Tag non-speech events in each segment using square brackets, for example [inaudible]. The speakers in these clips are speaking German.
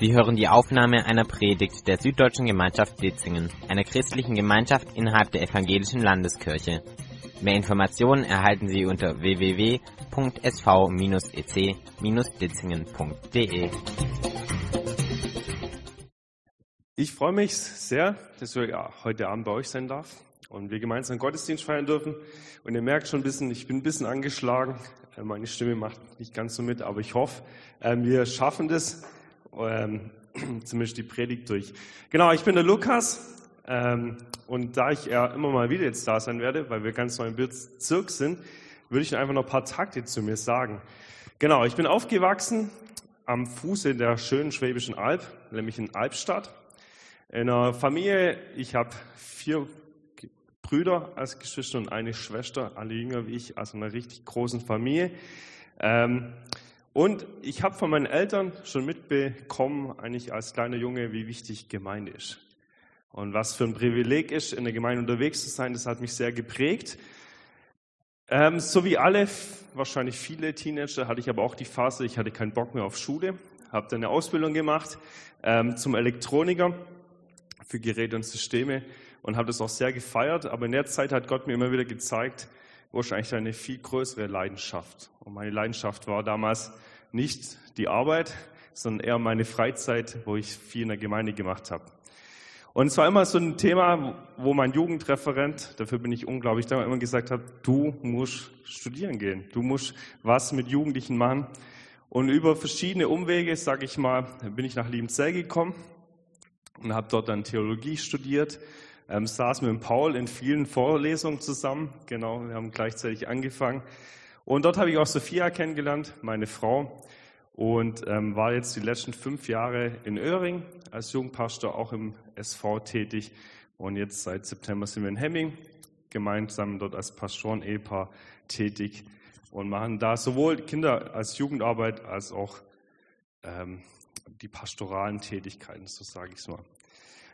Sie hören die Aufnahme einer Predigt der Süddeutschen Gemeinschaft Ditzingen, einer christlichen Gemeinschaft innerhalb der Evangelischen Landeskirche. Mehr Informationen erhalten Sie unter www.sv-ec-ditzingen.de. Ich freue mich sehr, dass wir heute Abend bei euch sein darf und wir gemeinsam Gottesdienst feiern dürfen. Und ihr merkt schon ein bisschen, ich bin ein bisschen angeschlagen. Äh, meine Stimme macht nicht ganz so mit, aber ich hoffe, ähm, wir schaffen das ähm, [clears throat] zumindest die Predigt durch. Genau, ich bin der Lukas ähm, und da ich ja immer mal wieder jetzt da sein werde, weil wir ganz neu im Bezirk sind, würde ich einfach noch ein paar Takte zu mir sagen. Genau, ich bin aufgewachsen am Fuße der schönen Schwäbischen Alb, nämlich in Albstadt. In einer Familie, ich habe vier Brüder als Geschwister und eine Schwester, alle jünger wie ich, also einer richtig großen Familie. Ähm, und ich habe von meinen Eltern schon mitbekommen, eigentlich als kleiner Junge, wie wichtig Gemeinde ist. Und was für ein Privileg ist, in der Gemeinde unterwegs zu sein, das hat mich sehr geprägt. Ähm, so wie alle, wahrscheinlich viele Teenager, hatte ich aber auch die Phase, ich hatte keinen Bock mehr auf Schule, habe dann eine Ausbildung gemacht ähm, zum Elektroniker für Geräte und Systeme und habe das auch sehr gefeiert. Aber in der Zeit hat Gott mir immer wieder gezeigt, wahrscheinlich eine viel größere Leidenschaft. Und meine Leidenschaft war damals nicht die Arbeit, sondern eher meine Freizeit, wo ich viel in der Gemeinde gemacht habe. Und es war immer so ein Thema, wo mein Jugendreferent, dafür bin ich unglaublich dankbar, immer gesagt hat, du musst studieren gehen, du musst was mit Jugendlichen machen. Und über verschiedene Umwege, sage ich mal, bin ich nach Liebenzell gekommen und habe dort dann Theologie studiert ähm, saß mit Paul in vielen Vorlesungen zusammen. Genau, wir haben gleichzeitig angefangen. Und dort habe ich auch Sophia kennengelernt, meine Frau, und ähm, war jetzt die letzten fünf Jahre in Öhring als Jugendpastor auch im SV tätig. Und jetzt seit September sind wir in Hemming gemeinsam dort als Pastoren-Ehepaar tätig und machen da sowohl Kinder als Jugendarbeit als auch ähm, die pastoralen Tätigkeiten, so sage ich es mal.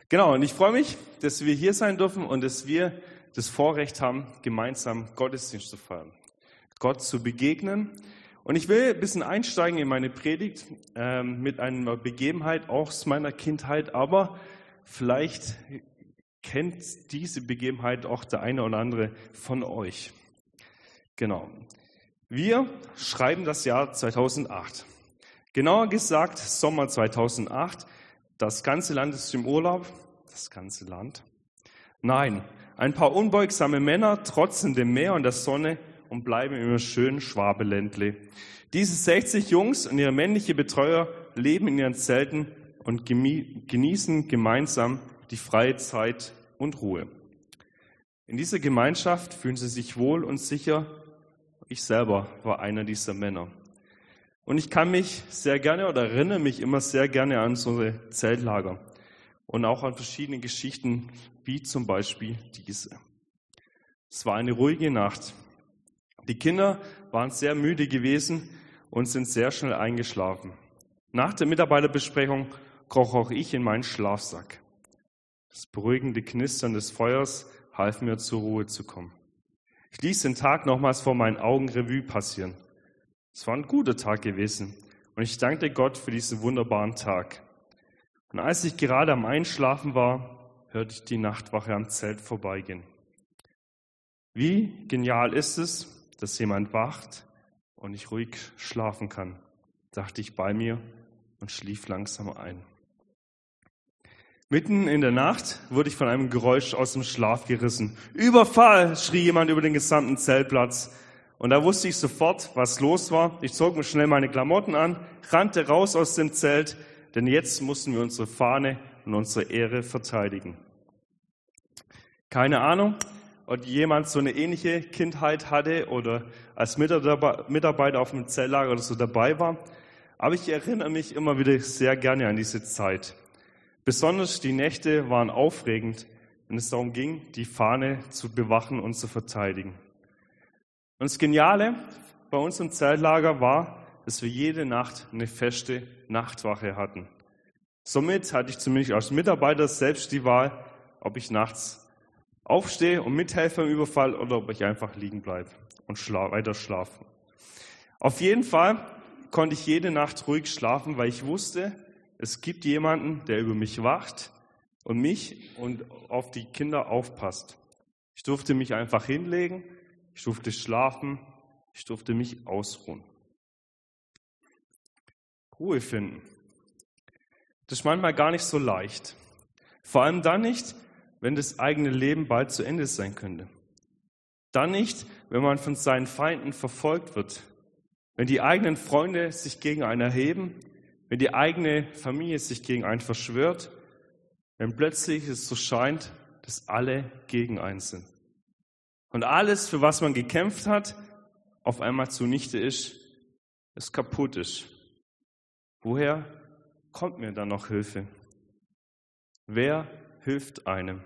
Genau, und ich freue mich, dass wir hier sein dürfen und dass wir das Vorrecht haben, gemeinsam Gottesdienst zu feiern, Gott zu begegnen. Und ich will ein bisschen einsteigen in meine Predigt ähm, mit einer Begebenheit aus meiner Kindheit, aber vielleicht kennt diese Begebenheit auch der eine oder andere von euch. Genau. Wir schreiben das Jahr 2008. Genauer gesagt Sommer 2008 das ganze Land ist im Urlaub. Das ganze Land? Nein, ein paar unbeugsame Männer trotzen dem Meer und der Sonne und bleiben im schönen Schwabeländle. Diese 60 Jungs und ihre männliche Betreuer leben in ihren Zelten und genießen gemeinsam die freie Zeit und Ruhe. In dieser Gemeinschaft fühlen sie sich wohl und sicher. Ich selber war einer dieser Männer. Und ich kann mich sehr gerne oder erinnere mich immer sehr gerne an so Zeltlager und auch an verschiedene Geschichten, wie zum Beispiel diese. Es war eine ruhige Nacht. Die Kinder waren sehr müde gewesen und sind sehr schnell eingeschlafen. Nach der Mitarbeiterbesprechung kroch auch ich in meinen Schlafsack. Das beruhigende Knistern des Feuers half mir zur Ruhe zu kommen. Ich ließ den Tag nochmals vor meinen Augen Revue passieren. Es war ein guter Tag gewesen und ich dankte Gott für diesen wunderbaren Tag. Und als ich gerade am Einschlafen war, hörte ich die Nachtwache am Zelt vorbeigehen. Wie genial ist es, dass jemand wacht und ich ruhig schlafen kann, dachte ich bei mir und schlief langsam ein. Mitten in der Nacht wurde ich von einem Geräusch aus dem Schlaf gerissen. Überfall! schrie jemand über den gesamten Zeltplatz. Und da wusste ich sofort, was los war. Ich zog mir schnell meine Klamotten an, rannte raus aus dem Zelt, denn jetzt mussten wir unsere Fahne und unsere Ehre verteidigen. Keine Ahnung, ob jemand so eine ähnliche Kindheit hatte oder als Mitarbeiter auf dem Zelllager oder so dabei war. Aber ich erinnere mich immer wieder sehr gerne an diese Zeit. Besonders die Nächte waren aufregend, wenn es darum ging, die Fahne zu bewachen und zu verteidigen. Und das Geniale bei uns im Zeltlager war, dass wir jede Nacht eine feste Nachtwache hatten. Somit hatte ich zumindest als Mitarbeiter selbst die Wahl, ob ich nachts aufstehe und mithelfe im Überfall oder ob ich einfach liegen bleibe und schla weiter schlafe. Auf jeden Fall konnte ich jede Nacht ruhig schlafen, weil ich wusste, es gibt jemanden, der über mich wacht und mich und auf die Kinder aufpasst. Ich durfte mich einfach hinlegen, ich durfte schlafen, ich durfte mich ausruhen. Ruhe finden. Das ist manchmal gar nicht so leicht. Vor allem dann nicht, wenn das eigene Leben bald zu Ende sein könnte. Dann nicht, wenn man von seinen Feinden verfolgt wird. Wenn die eigenen Freunde sich gegen einen erheben, wenn die eigene Familie sich gegen einen verschwört, wenn plötzlich es so scheint, dass alle gegen einen sind. Und alles, für was man gekämpft hat, auf einmal zunichte ist, es kaputt ist. Woher kommt mir dann noch Hilfe? Wer hilft einem?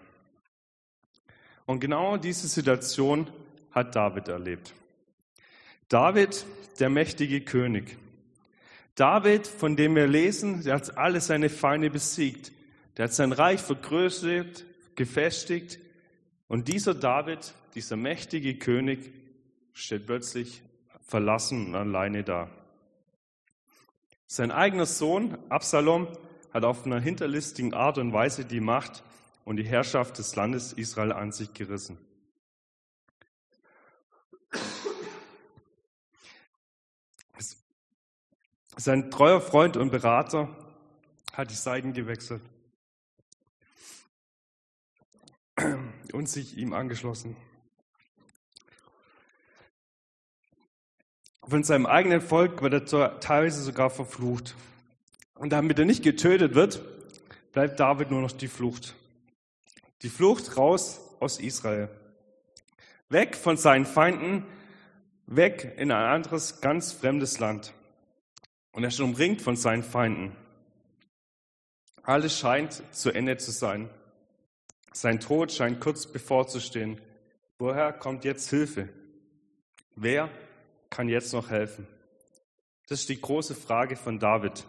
Und genau diese Situation hat David erlebt. David, der mächtige König. David, von dem wir lesen, der hat alle seine Feinde besiegt. Der hat sein Reich vergrößert, gefestigt. Und dieser David, dieser mächtige König, steht plötzlich verlassen und alleine da. Sein eigener Sohn Absalom hat auf einer hinterlistigen Art und Weise die Macht und die Herrschaft des Landes Israel an sich gerissen. Sein treuer Freund und Berater hat die Seiten gewechselt und sich ihm angeschlossen. Von seinem eigenen Volk wird er teilweise sogar verflucht. Und damit er nicht getötet wird, bleibt David nur noch die Flucht. Die Flucht raus aus Israel. Weg von seinen Feinden, weg in ein anderes, ganz fremdes Land. Und er ist umringt von seinen Feinden. Alles scheint zu Ende zu sein. Sein Tod scheint kurz bevorzustehen. Woher kommt jetzt Hilfe? Wer kann jetzt noch helfen? Das ist die große Frage von David.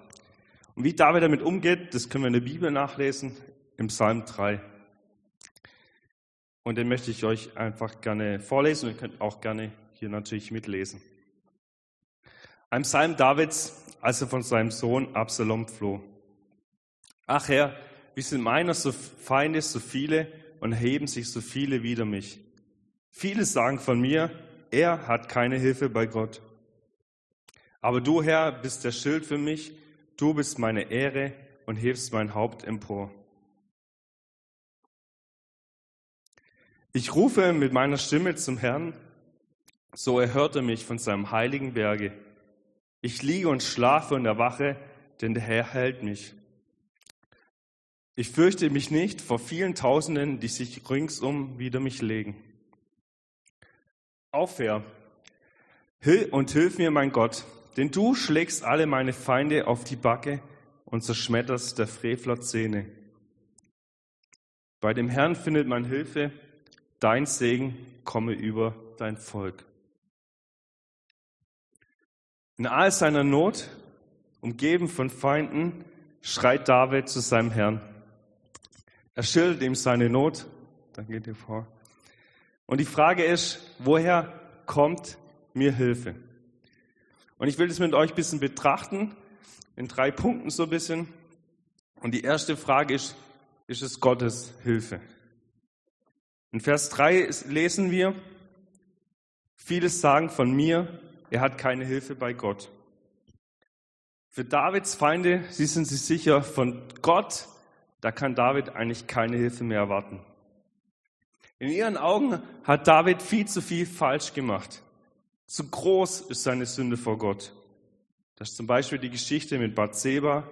Und wie David damit umgeht, das können wir in der Bibel nachlesen, im Psalm 3. Und den möchte ich euch einfach gerne vorlesen und ihr könnt auch gerne hier natürlich mitlesen. Ein Psalm Davids, als er von seinem Sohn Absalom floh. Ach Herr, wie sind meiner so Feinde so viele und heben sich so viele wider mich. Viele sagen von mir, er hat keine Hilfe bei Gott. Aber du, Herr, bist der Schild für mich Du bist meine Ehre und hebst mein Haupt empor. Ich rufe mit meiner Stimme zum Herrn, so erhört er mich von seinem heiligen Berge. Ich liege und schlafe und erwache, denn der Herr hält mich. Ich fürchte mich nicht vor vielen Tausenden, die sich ringsum wider mich legen. Auf, Herr, und hilf mir, mein Gott, denn du schlägst alle meine Feinde auf die Backe und zerschmetterst der Frevler Zähne. Bei dem Herrn findet man Hilfe, dein Segen komme über dein Volk. In all seiner Not, umgeben von Feinden, schreit David zu seinem Herrn. Er schildert ihm seine Not. Dann geht ihr vor. Und die Frage ist, woher kommt mir Hilfe? Und ich will das mit euch ein bisschen betrachten, in drei Punkten so ein bisschen. Und die erste Frage ist, ist es Gottes Hilfe? In Vers 3 lesen wir, viele sagen von mir, er hat keine Hilfe bei Gott. Für Davids Feinde, sie sind sich sicher, von Gott, da kann David eigentlich keine Hilfe mehr erwarten. In ihren Augen hat David viel zu viel falsch gemacht. Zu groß ist seine Sünde vor Gott. Das ist zum Beispiel die Geschichte mit Bathseba,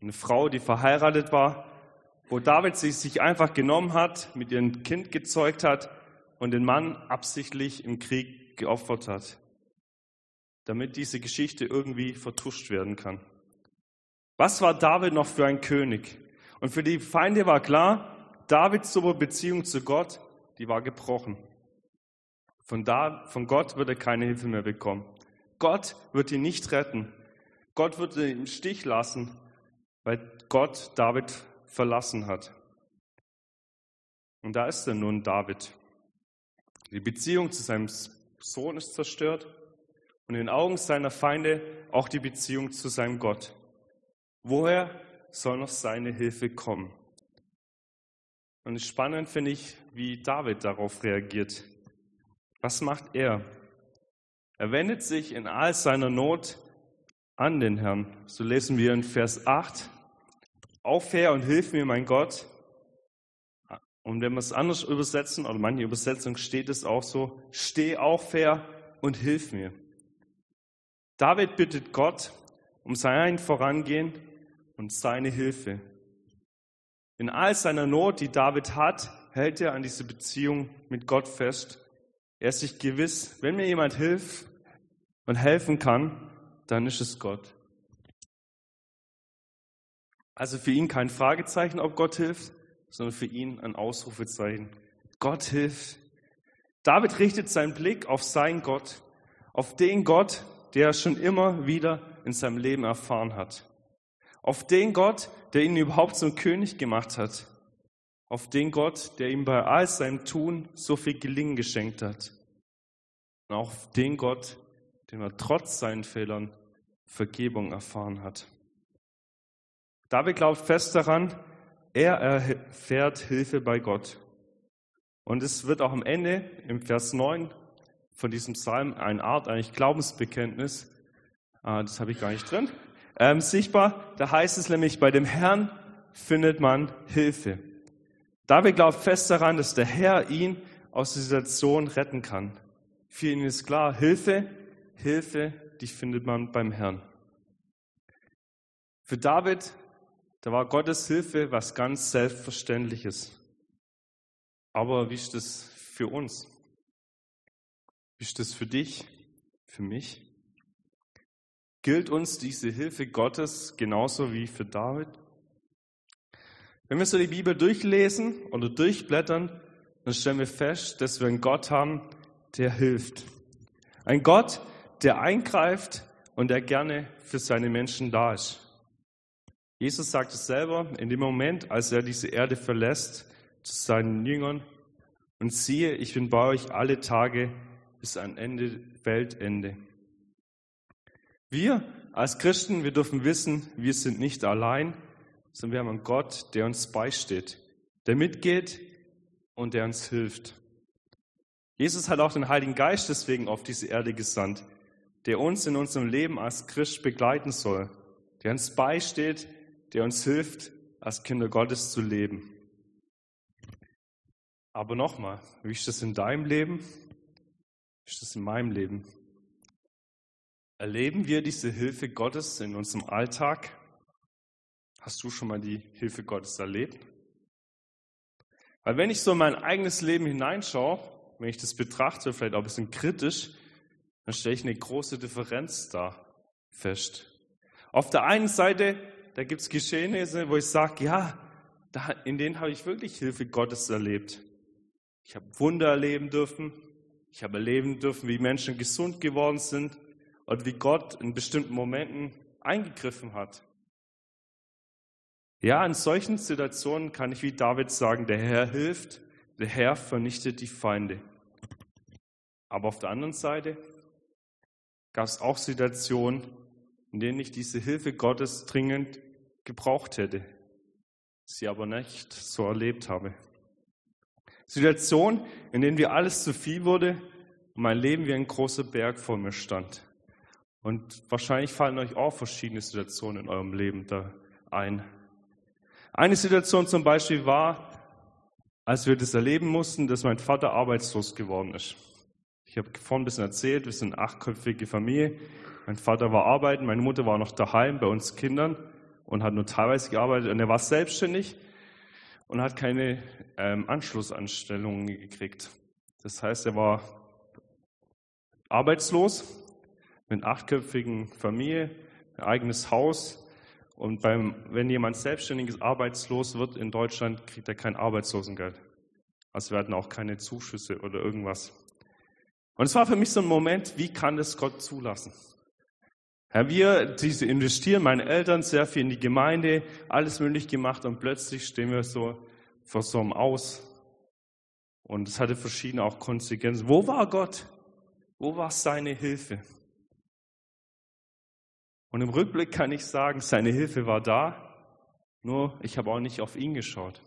eine Frau, die verheiratet war, wo David sie sich einfach genommen hat, mit ihrem Kind gezeugt hat und den Mann absichtlich im Krieg geopfert hat, damit diese Geschichte irgendwie vertuscht werden kann. Was war David noch für ein König? Und für die Feinde war klar, Davids Beziehung zu Gott, die war gebrochen. Von, da, von Gott wird er keine Hilfe mehr bekommen. Gott wird ihn nicht retten. Gott wird ihn im Stich lassen, weil Gott David verlassen hat. Und da ist er nun David. Die Beziehung zu seinem Sohn ist zerstört und in den Augen seiner Feinde auch die Beziehung zu seinem Gott. Woher soll noch seine Hilfe kommen. Und spannend finde ich, wie David darauf reagiert. Was macht er? Er wendet sich in all seiner Not an den Herrn. So lesen wir in Vers 8. Auf her und hilf mir, mein Gott. Und wenn wir es anders übersetzen, oder manche Übersetzungen steht es auch so, steh auf her und hilf mir. David bittet Gott um sein Vorangehen und seine Hilfe. In all seiner Not, die David hat, hält er an diese Beziehung mit Gott fest. Er ist sich gewiss, wenn mir jemand hilft und helfen kann, dann ist es Gott. Also für ihn kein Fragezeichen, ob Gott hilft, sondern für ihn ein Ausrufezeichen. Gott hilft. David richtet seinen Blick auf seinen Gott, auf den Gott, der er schon immer wieder in seinem Leben erfahren hat. Auf den Gott, der ihn überhaupt zum König gemacht hat. Auf den Gott, der ihm bei all seinem Tun so viel Gelingen geschenkt hat. Und auf den Gott, dem er trotz seinen Fehlern Vergebung erfahren hat. David glaubt fest daran, er erfährt Hilfe bei Gott. Und es wird auch am Ende im Vers 9 von diesem Psalm eine Art eigentlich Glaubensbekenntnis, ah, das habe ich gar nicht drin, ähm, sichtbar. Da heißt es nämlich, bei dem Herrn findet man Hilfe. David glaubt fest daran, dass der Herr ihn aus der Situation retten kann. Für ihn ist klar, Hilfe, Hilfe, die findet man beim Herrn. Für David da war Gottes Hilfe was ganz Selbstverständliches. Aber wie ist das für uns? Wie ist das für dich, für mich? Gilt uns diese Hilfe Gottes genauso wie für David? Wenn wir so die Bibel durchlesen oder durchblättern, dann stellen wir fest, dass wir einen Gott haben, der hilft. Ein Gott, der eingreift und der gerne für seine Menschen da ist. Jesus sagt es selber in dem Moment, als er diese Erde verlässt, zu seinen Jüngern, und siehe, ich bin bei euch alle Tage bis an Ende Weltende. Wir als Christen, wir dürfen wissen, wir sind nicht allein, sondern wir haben einen Gott, der uns beisteht, der mitgeht und der uns hilft. Jesus hat auch den Heiligen Geist deswegen auf diese Erde gesandt, der uns in unserem Leben als Christ begleiten soll, der uns beisteht, der uns hilft, als Kinder Gottes zu leben. Aber nochmal, wie ist das in deinem Leben? Wie ist das in meinem Leben? Erleben wir diese Hilfe Gottes in unserem Alltag? Hast du schon mal die Hilfe Gottes erlebt? Weil wenn ich so in mein eigenes Leben hineinschaue, wenn ich das betrachte, vielleicht auch ein bisschen kritisch, dann stelle ich eine große Differenz da fest. Auf der einen Seite da gibt es Geschehnisse, wo ich sage, ja, da, in denen habe ich wirklich Hilfe Gottes erlebt. Ich habe Wunder erleben dürfen. Ich habe erleben dürfen, wie Menschen gesund geworden sind und wie Gott in bestimmten Momenten eingegriffen hat. Ja, in solchen Situationen kann ich wie David sagen, der Herr hilft, der Herr vernichtet die Feinde. Aber auf der anderen Seite gab es auch Situationen, in denen ich diese Hilfe Gottes dringend gebraucht hätte, sie aber nicht so erlebt habe. Situation, in denen mir alles zu viel wurde und mein Leben wie ein großer Berg vor mir stand. Und wahrscheinlich fallen euch auch verschiedene Situationen in eurem Leben da ein. Eine Situation zum Beispiel war, als wir das erleben mussten, dass mein Vater arbeitslos geworden ist. Ich habe vorhin ein bisschen erzählt, wir sind eine achtköpfige Familie. Mein Vater war arbeiten, meine Mutter war noch daheim bei uns Kindern und hat nur teilweise gearbeitet und er war selbstständig und hat keine ähm, Anschlussanstellungen gekriegt. Das heißt, er war arbeitslos mit achtköpfigen Familie, ein eigenes Haus und beim, wenn jemand selbstständiges arbeitslos wird in Deutschland, kriegt er kein Arbeitslosengeld. Also werden auch keine Zuschüsse oder irgendwas. Und es war für mich so ein Moment, wie kann das Gott zulassen? Ja, wir diese investieren, meine Eltern sehr viel in die Gemeinde, alles möglich gemacht und plötzlich stehen wir so vor so einem Aus. Und es hatte verschiedene auch Konsequenzen. Wo war Gott? Wo war seine Hilfe? Und im Rückblick kann ich sagen, seine Hilfe war da, Nur ich habe auch nicht auf ihn geschaut.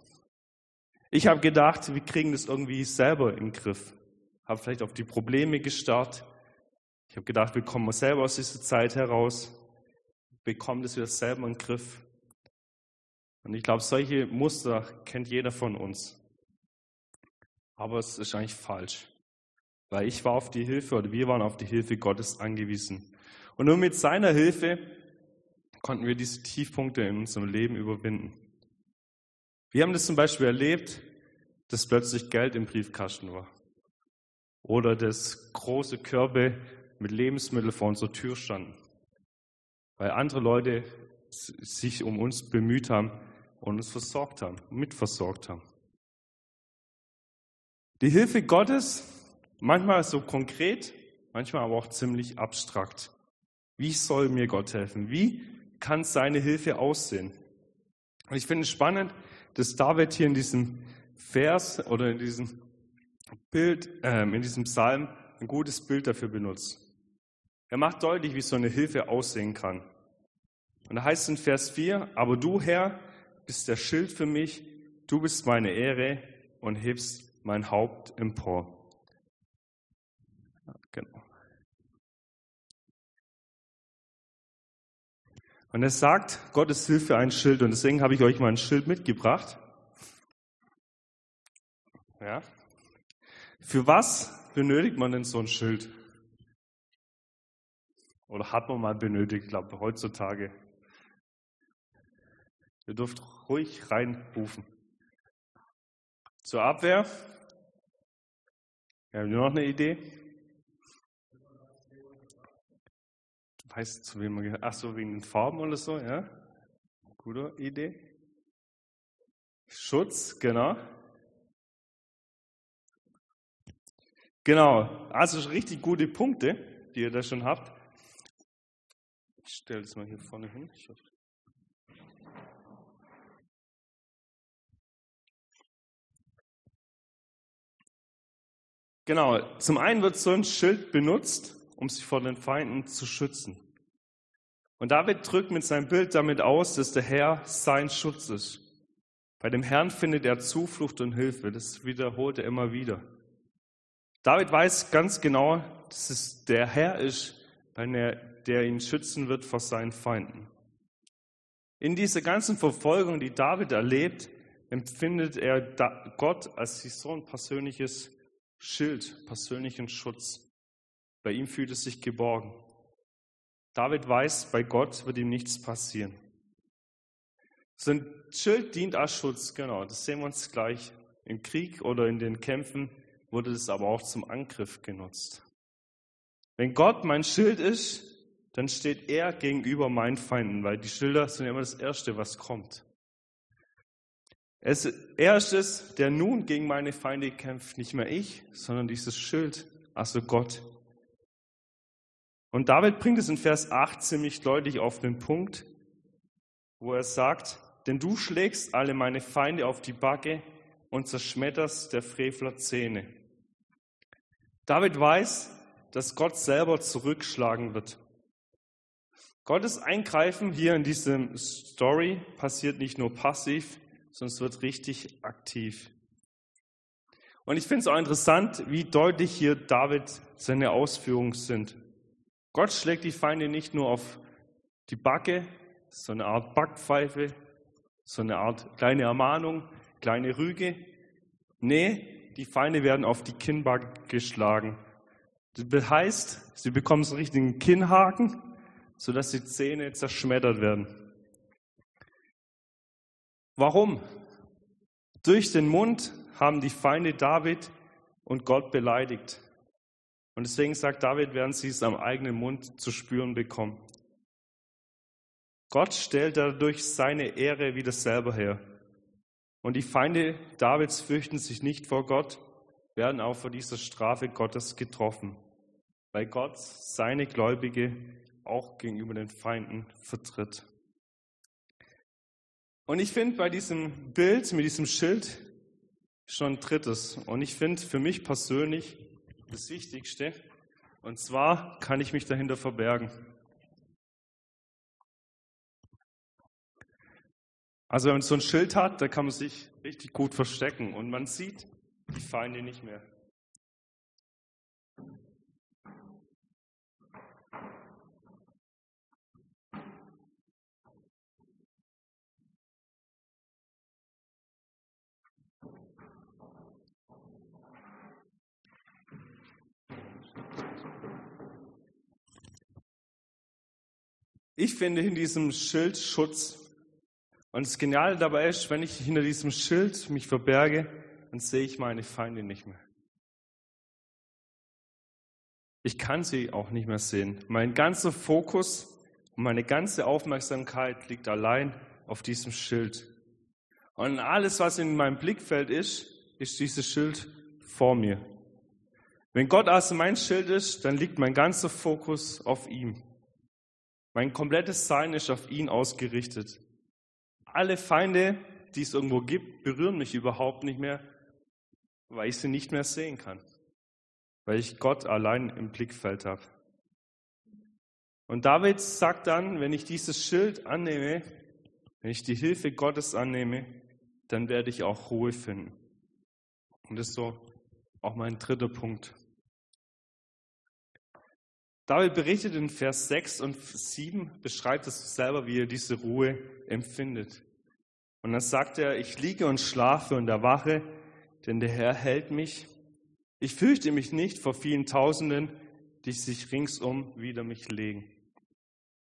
Ich habe gedacht, wir kriegen das irgendwie selber im Griff. Habe vielleicht auf die Probleme gestarrt. Ich habe gedacht, wir kommen selber aus dieser Zeit heraus, bekommen das wieder selber in den Griff. Und ich glaube, solche Muster kennt jeder von uns. Aber es ist eigentlich falsch. Weil ich war auf die Hilfe oder wir waren auf die Hilfe Gottes angewiesen. Und nur mit seiner Hilfe konnten wir diese Tiefpunkte in unserem Leben überwinden. Wir haben das zum Beispiel erlebt, dass plötzlich Geld im Briefkasten war. Oder dass große Körbe mit Lebensmitteln vor unserer Tür standen. Weil andere Leute sich um uns bemüht haben und uns versorgt haben, mitversorgt haben. Die Hilfe Gottes, manchmal so konkret, manchmal aber auch ziemlich abstrakt. Wie soll mir Gott helfen? Wie kann seine Hilfe aussehen? Und ich finde es spannend, dass David hier in diesem Vers oder in diesem Bild, äh, in diesem Psalm ein gutes Bild dafür benutzt. Er macht deutlich, wie so eine Hilfe aussehen kann. Und da heißt es in Vers 4, aber du Herr bist der Schild für mich, du bist meine Ehre und hebst mein Haupt empor. Ja, genau. Und er sagt, Gottes Hilfe ein Schild und deswegen habe ich euch mal ein Schild mitgebracht. Ja. Für was benötigt man denn so ein Schild? Oder hat man mal benötigt, ich glaube heutzutage. Ihr dürft ruhig reinrufen. Zur Abwehr. Ja, haben wir noch eine Idee? Du weißt, zu wem man gehört. Ach so, wegen den Farben oder so, ja? Gute Idee. Schutz, genau. Genau, also richtig gute Punkte, die ihr da schon habt. Ich stelle das mal hier vorne hin. Genau, zum einen wird so ein Schild benutzt, um sich vor den Feinden zu schützen. Und David drückt mit seinem Bild damit aus, dass der Herr sein Schutz ist. Bei dem Herrn findet er Zuflucht und Hilfe. Das wiederholt er immer wieder. David weiß ganz genau, dass es der Herr ist, der ihn schützen wird vor seinen Feinden. In dieser ganzen Verfolgung, die David erlebt, empfindet er Gott als so ein persönliches Schild, persönlichen Schutz. Bei ihm fühlt es sich geborgen. David weiß, bei Gott wird ihm nichts passieren. So ein Schild dient als Schutz, genau, das sehen wir uns gleich. Im Krieg oder in den Kämpfen wurde es aber auch zum Angriff genutzt. Wenn Gott mein Schild ist, dann steht er gegenüber meinen Feinden, weil die Schilder sind immer das Erste, was kommt. Es, er ist es, der nun gegen meine Feinde kämpft, nicht mehr ich, sondern dieses Schild, also Gott. Und David bringt es in Vers 8 ziemlich deutlich auf den Punkt, wo er sagt, denn du schlägst alle meine Feinde auf die Backe und zerschmetterst der Frevler Zähne. David weiß, dass Gott selber zurückschlagen wird. Gottes Eingreifen hier in diesem Story passiert nicht nur passiv, sondern es wird richtig aktiv. Und ich finde es auch interessant, wie deutlich hier David seine Ausführungen sind. Gott schlägt die Feinde nicht nur auf die Backe, so eine Art Backpfeife, so eine Art kleine Ermahnung, kleine Rüge. Nee, die Feinde werden auf die Kinnbacke geschlagen. Das heißt, sie bekommen so einen richtigen Kinnhaken, sodass die Zähne zerschmettert werden. Warum? Durch den Mund haben die Feinde David und Gott beleidigt. Und deswegen sagt David, werden sie es am eigenen Mund zu spüren bekommen. Gott stellt dadurch seine Ehre wieder selber her. Und die Feinde Davids fürchten sich nicht vor Gott, werden auch vor dieser Strafe Gottes getroffen, weil Gott seine Gläubige auch gegenüber den Feinden vertritt. Und ich finde bei diesem Bild mit diesem Schild schon ein drittes. Und ich finde für mich persönlich das Wichtigste. Und zwar kann ich mich dahinter verbergen. Also wenn man so ein Schild hat, da kann man sich richtig gut verstecken und man sieht die Feinde nicht mehr. Ich finde in diesem Schild Schutz. Und das Geniale dabei ist, wenn ich hinter diesem Schild mich verberge, dann sehe ich meine Feinde nicht mehr. Ich kann sie auch nicht mehr sehen. Mein ganzer Fokus und meine ganze Aufmerksamkeit liegt allein auf diesem Schild. Und alles, was in meinem Blickfeld ist, ist dieses Schild vor mir. Wenn Gott also mein Schild ist, dann liegt mein ganzer Fokus auf ihm. Mein komplettes Sein ist auf ihn ausgerichtet. Alle Feinde, die es irgendwo gibt, berühren mich überhaupt nicht mehr, weil ich sie nicht mehr sehen kann, weil ich Gott allein im Blickfeld habe. Und David sagt dann, wenn ich dieses Schild annehme, wenn ich die Hilfe Gottes annehme, dann werde ich auch Ruhe finden. Und das ist so auch mein dritter Punkt. David berichtet in Vers 6 und 7, beschreibt es selber, wie er diese Ruhe empfindet. Und dann sagt er, ich liege und schlafe und erwache, denn der Herr hält mich. Ich fürchte mich nicht vor vielen Tausenden, die sich ringsum wider mich legen.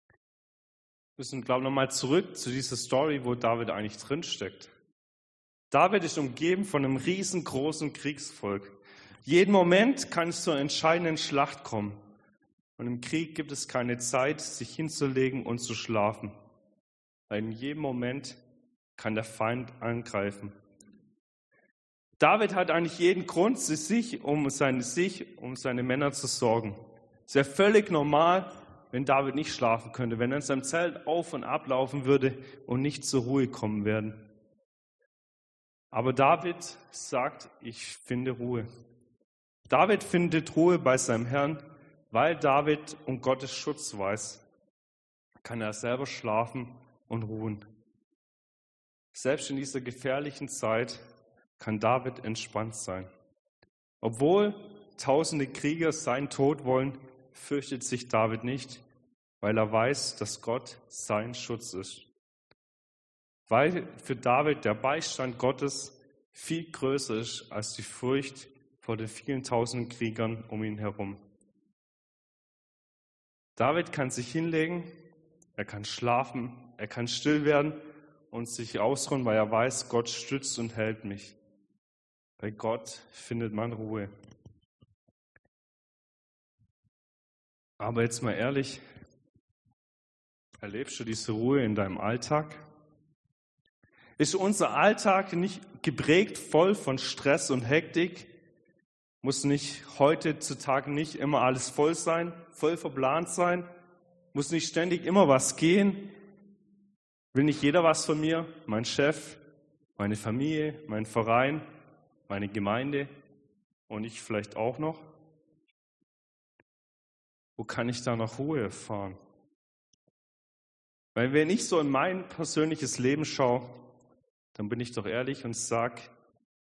Wir müssen, glaube ich, nochmal zurück zu dieser Story, wo David eigentlich drinsteckt. David ist umgeben von einem riesengroßen Kriegsvolk. Jeden Moment kann es zu einer entscheidenden Schlacht kommen. Und im Krieg gibt es keine Zeit, sich hinzulegen und zu schlafen. Weil in jedem Moment kann der Feind angreifen. David hat eigentlich jeden Grund, sich um seine, sich, um seine Männer zu sorgen. Es wäre völlig normal, wenn David nicht schlafen könnte, wenn er in seinem Zelt auf und ablaufen würde und nicht zur Ruhe kommen werden. Aber David sagt, ich finde Ruhe. David findet Ruhe bei seinem Herrn weil David um Gottes Schutz weiß, kann er selber schlafen und ruhen. Selbst in dieser gefährlichen Zeit kann David entspannt sein. Obwohl tausende Krieger seinen Tod wollen, fürchtet sich David nicht, weil er weiß, dass Gott sein Schutz ist. Weil für David der Beistand Gottes viel größer ist als die Furcht vor den vielen tausenden Kriegern um ihn herum. David kann sich hinlegen, er kann schlafen, er kann still werden und sich ausruhen, weil er weiß, Gott stützt und hält mich. Bei Gott findet man Ruhe. Aber jetzt mal ehrlich, erlebst du diese Ruhe in deinem Alltag? Ist unser Alltag nicht geprägt voll von Stress und Hektik? Muss nicht heutzutage nicht immer alles voll sein, voll verplant sein? Muss nicht ständig immer was gehen? Will nicht jeder was von mir? Mein Chef, meine Familie, mein Verein, meine Gemeinde und ich vielleicht auch noch? Wo kann ich da noch Ruhe erfahren? Weil wenn ich so in mein persönliches Leben schaue, dann bin ich doch ehrlich und sage,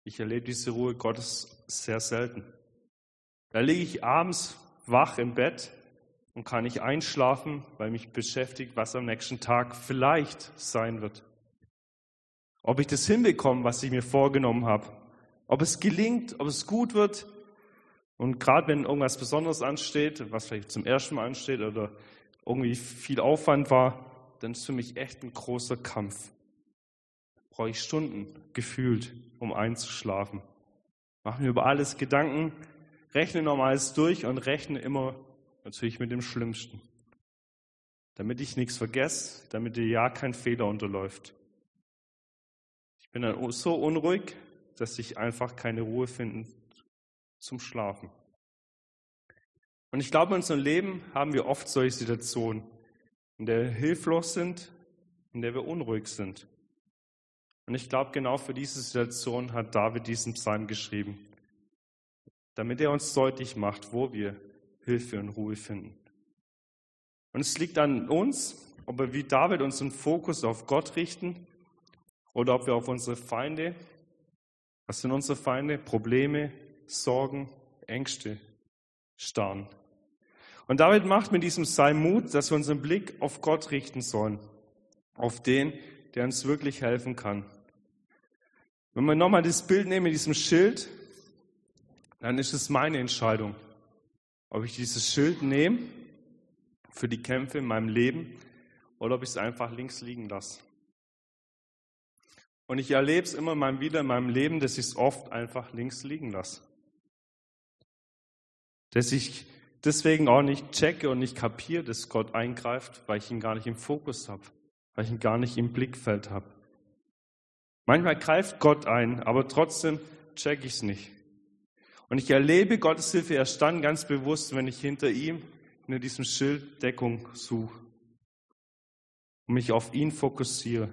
ich erlebe diese Ruhe Gottes sehr selten. Da liege ich abends wach im Bett und kann nicht einschlafen, weil mich beschäftigt, was am nächsten Tag vielleicht sein wird. Ob ich das hinbekomme, was ich mir vorgenommen habe. Ob es gelingt, ob es gut wird. Und gerade wenn irgendwas Besonderes ansteht, was vielleicht zum ersten Mal ansteht oder irgendwie viel Aufwand war, dann ist für mich echt ein großer Kampf. Brauche ich Stunden gefühlt, um einzuschlafen. Mache mir über alles Gedanken, rechne nochmal alles durch und rechne immer natürlich mit dem Schlimmsten. Damit ich nichts vergesse, damit dir ja kein Fehler unterläuft. Ich bin dann so unruhig, dass ich einfach keine Ruhe finde zum Schlafen. Und ich glaube, in unserem Leben haben wir oft solche Situationen, in der wir hilflos sind, in der wir unruhig sind. Und ich glaube, genau für diese Situation hat David diesen Psalm geschrieben, damit er uns deutlich macht, wo wir Hilfe und Ruhe finden. Und es liegt an uns, ob wir wie David unseren Fokus auf Gott richten oder ob wir auf unsere Feinde, was sind unsere Feinde? Probleme, Sorgen, Ängste starren. Und David macht mit diesem Psalm Mut, dass wir unseren Blick auf Gott richten sollen, auf den, der uns wirklich helfen kann. Wenn wir nochmal das Bild nehmen mit diesem Schild, dann ist es meine Entscheidung, ob ich dieses Schild nehme für die Kämpfe in meinem Leben oder ob ich es einfach links liegen lasse. Und ich erlebe es immer mal wieder in meinem Leben, dass ich es oft einfach links liegen lasse. Dass ich deswegen auch nicht checke und nicht kapiere, dass Gott eingreift, weil ich ihn gar nicht im Fokus habe, weil ich ihn gar nicht im Blickfeld habe. Manchmal greift Gott ein, aber trotzdem checke ich es nicht. Und ich erlebe Gottes Hilfe erst dann ganz bewusst, wenn ich hinter ihm, hinter diesem Schild Deckung suche und mich auf ihn fokussiere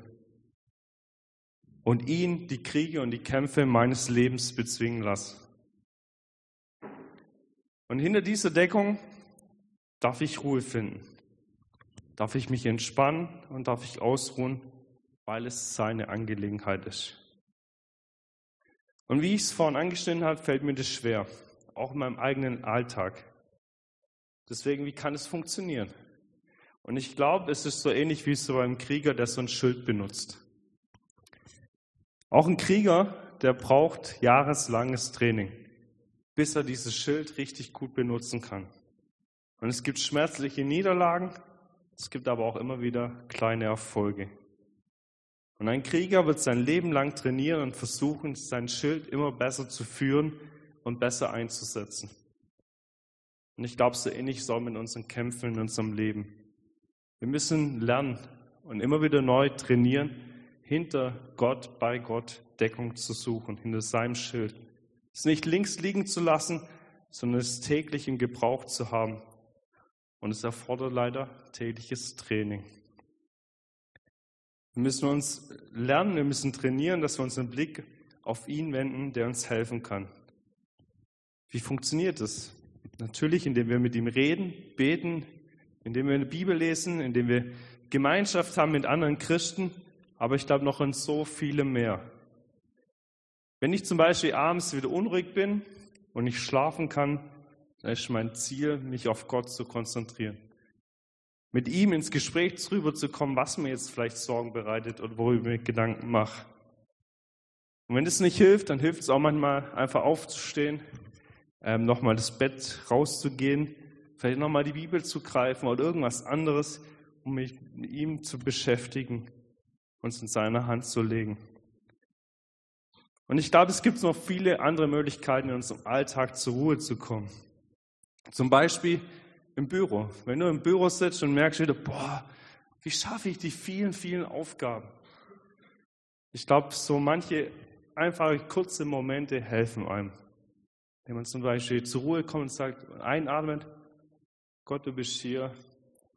und ihn die Kriege und die Kämpfe meines Lebens bezwingen lasse. Und hinter dieser Deckung darf ich Ruhe finden, darf ich mich entspannen und darf ich ausruhen, weil es seine Angelegenheit ist. Und wie ich es vorhin angestellt habe, fällt mir das schwer, auch in meinem eigenen Alltag. Deswegen, wie kann es funktionieren? Und ich glaube, es ist so ähnlich wie so beim Krieger, der so ein Schild benutzt. Auch ein Krieger, der braucht jahreslanges Training, bis er dieses Schild richtig gut benutzen kann. Und es gibt schmerzliche Niederlagen, es gibt aber auch immer wieder kleine Erfolge. Und ein Krieger wird sein Leben lang trainieren und versuchen, sein Schild immer besser zu führen und besser einzusetzen. Und ich glaube, so ähnlich soll mit unseren Kämpfen in unserem Leben. Wir müssen lernen und immer wieder neu trainieren, hinter Gott, bei Gott Deckung zu suchen, hinter seinem Schild. Es nicht links liegen zu lassen, sondern es täglich im Gebrauch zu haben. Und es erfordert leider tägliches Training. Wir müssen uns lernen, wir müssen trainieren, dass wir unseren Blick auf ihn wenden, der uns helfen kann. Wie funktioniert das? Natürlich, indem wir mit ihm reden, beten, indem wir eine Bibel lesen, indem wir Gemeinschaft haben mit anderen Christen, aber ich glaube noch in so viele mehr. Wenn ich zum Beispiel abends wieder unruhig bin und nicht schlafen kann, dann ist mein Ziel, mich auf Gott zu konzentrieren. Mit ihm ins Gespräch drüber zu kommen, was mir jetzt vielleicht Sorgen bereitet oder worüber ich mir Gedanken mache. Und wenn das nicht hilft, dann hilft es auch manchmal einfach aufzustehen, ähm, nochmal das Bett rauszugehen, vielleicht nochmal die Bibel zu greifen oder irgendwas anderes, um mich mit ihm zu beschäftigen uns in seine Hand zu legen. Und ich glaube, es gibt noch viele andere Möglichkeiten, in unserem Alltag zur Ruhe zu kommen. Zum Beispiel im Büro. Wenn du im Büro sitzt und merkst wieder, boah, wie schaffe ich die vielen, vielen Aufgaben? Ich glaube, so manche einfache, kurze Momente helfen einem. Wenn man zum Beispiel zur Ruhe kommt und sagt, einatmet, Gott, du bist hier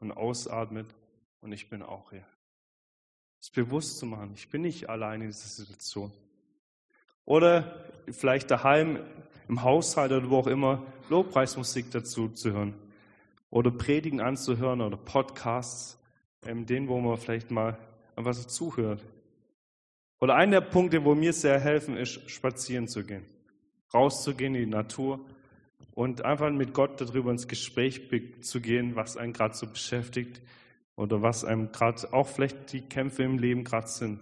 und ausatmet und ich bin auch hier es bewusst zu machen. Ich bin nicht allein in dieser Situation. Oder vielleicht daheim im Haushalt oder wo auch immer Lobpreismusik dazu zu hören. Oder Predigen anzuhören oder Podcasts, ähm, denen, wo man vielleicht mal einfach so zuhört. Oder einer der Punkte, wo mir sehr helfen, ist, spazieren zu gehen. Rauszugehen in die Natur und einfach mit Gott darüber ins Gespräch zu gehen, was einen gerade so beschäftigt, oder was einem gerade auch vielleicht die Kämpfe im Leben gerade sind.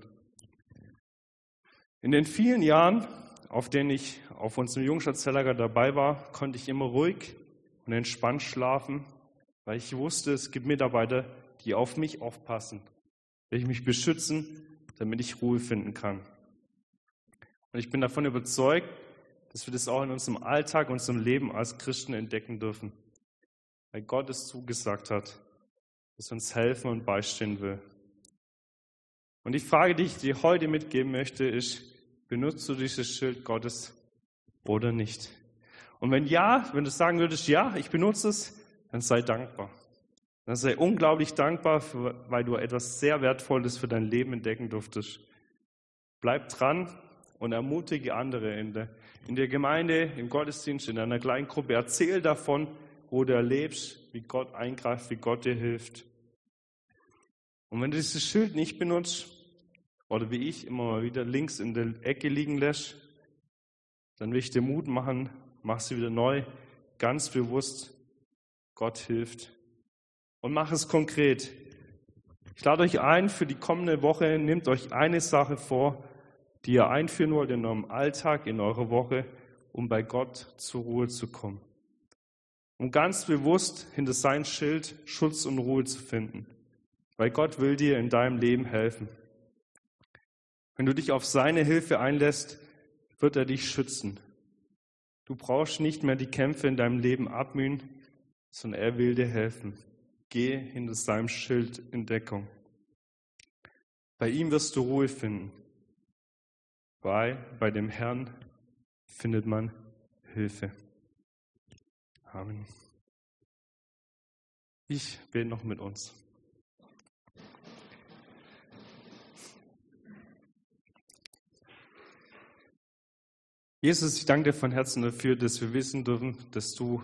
In den vielen Jahren, auf denen ich auf unserem Jungschatzellager dabei war, konnte ich immer ruhig und entspannt schlafen, weil ich wusste, es gibt Mitarbeiter, die auf mich aufpassen, die mich beschützen, damit ich Ruhe finden kann. Und ich bin davon überzeugt, dass wir das auch in unserem Alltag, unserem Leben als Christen entdecken dürfen, weil Gott es zugesagt hat das uns helfen und beistehen will. Und die Frage, die ich dir heute mitgeben möchte, ist, benutzt du dieses Schild Gottes oder nicht? Und wenn ja, wenn du sagen würdest, ja, ich benutze es, dann sei dankbar. Dann sei unglaublich dankbar, für, weil du etwas sehr Wertvolles für dein Leben entdecken durftest. Bleib dran und ermutige andere in der, in der Gemeinde, im Gottesdienst, in einer kleinen Gruppe. Erzähl davon, wo du erlebst, wie Gott eingreift, wie Gott dir hilft. Und wenn du dieses Schild nicht benutzt, oder wie ich immer mal wieder links in der Ecke liegen lässt, dann will ich dir Mut machen, mach sie wieder neu, ganz bewusst. Gott hilft. Und mach es konkret. Ich lade euch ein, für die kommende Woche nehmt euch eine Sache vor, die ihr einführen wollt in eurem Alltag, in eurer Woche, um bei Gott zur Ruhe zu kommen. Um ganz bewusst hinter sein Schild Schutz und Ruhe zu finden. Weil Gott will dir in deinem Leben helfen. Wenn du dich auf seine Hilfe einlässt, wird er dich schützen. Du brauchst nicht mehr die Kämpfe in deinem Leben abmühen, sondern er will dir helfen. Geh hinter seinem Schild in Deckung. Bei ihm wirst du Ruhe finden. Bei, bei dem Herrn findet man Hilfe. Amen. Ich bete noch mit uns. Jesus, ich danke dir von Herzen dafür, dass wir wissen dürfen, dass du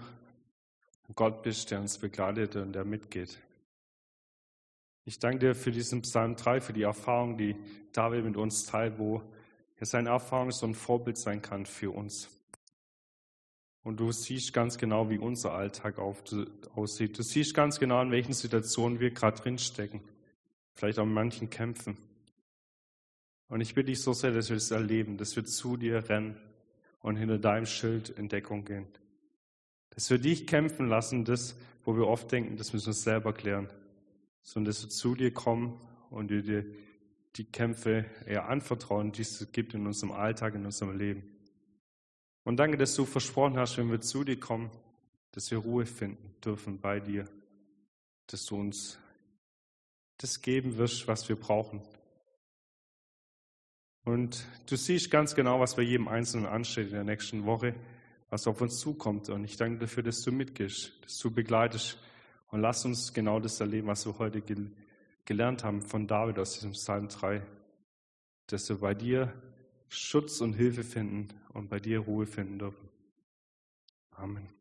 Gott bist, der uns begleitet und der mitgeht. Ich danke dir für diesen Psalm 3, für die Erfahrung, die David mit uns teilt, wo seine Erfahrung so ein Vorbild sein kann für uns. Und du siehst ganz genau, wie unser Alltag aussieht. Du siehst ganz genau, in welchen Situationen wir gerade drinstecken. Vielleicht auch in manchen Kämpfen. Und ich bitte dich so sehr, dass wir das erleben, dass wir zu dir rennen und hinter deinem Schild in Deckung gehen. Dass wir dich kämpfen lassen, das, wo wir oft denken, das müssen wir selber klären, sondern dass wir zu dir kommen und dir die Kämpfe eher anvertrauen, die es gibt in unserem Alltag, in unserem Leben. Und danke, dass du versprochen hast, wenn wir zu dir kommen, dass wir Ruhe finden dürfen bei dir, dass du uns das geben wirst, was wir brauchen, und du siehst ganz genau, was bei jedem Einzelnen ansteht in der nächsten Woche, was auf uns zukommt. Und ich danke dafür, dass du mitgehst, dass du begleitest. Und lass uns genau das erleben, was wir heute gelernt haben von David aus diesem Psalm 3. Dass wir bei dir Schutz und Hilfe finden und bei dir Ruhe finden dürfen. Amen.